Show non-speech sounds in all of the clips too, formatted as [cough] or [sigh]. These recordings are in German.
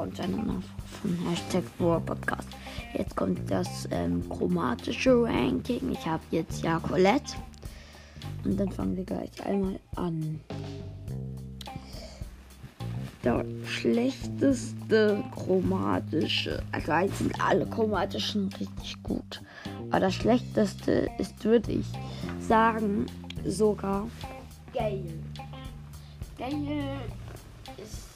willkommen zu einer neuen von Hashtag War Podcast. Jetzt kommt das ähm, chromatische Ranking. Ich habe jetzt ja Colette. Und dann fangen wir gleich einmal an. Der schlechteste chromatische, also eigentlich sind alle chromatischen richtig gut. Aber das schlechteste ist, würde ich sagen, sogar Gale. Gale ist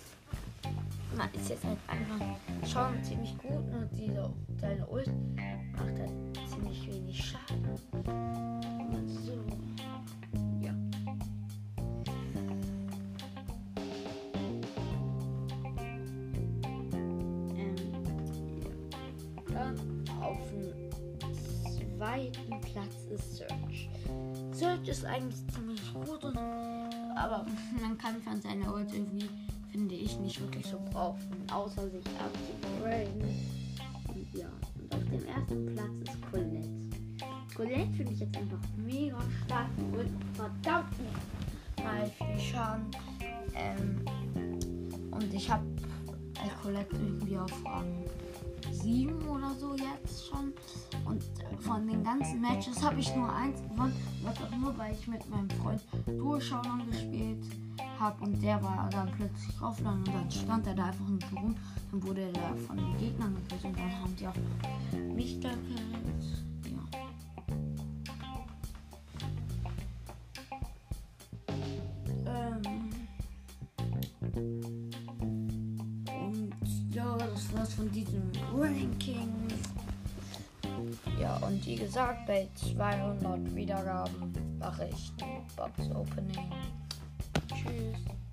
man ist jetzt halt einfach schon ziemlich gut, nur diese seine Ult macht halt ziemlich wenig Schaden. Und so. Ja. Ähm, ja. Dann auf dem zweiten Platz ist Search. Search ist eigentlich ziemlich gut, und, aber [laughs] man kann von seiner Ult irgendwie finde ich nicht wirklich so brauchen, außer sich abzugraden. Ja, und auf dem ersten Platz ist Colette. Colette finde ich jetzt einfach mega stark und verdammt mal viel Schaden. Ähm, und ich habe Colette irgendwie auf Rang 7 oder so jetzt schon. Und von den ganzen Matches habe ich nur eins gewonnen. Das auch nur, weil ich mit meinem Freund Durchschauen gespielt habe. Und der war dann plötzlich offline und dann stand er da einfach nicht rum. Dann wurde er da von den Gegnern gekillt und dann haben die auch mich da gekillt. Ja. Ähm. Und ja, das war's von diesem Ranking. Ja, und wie gesagt, bei 200 Wiedergaben mache ich ein Box Opening. Tschüss.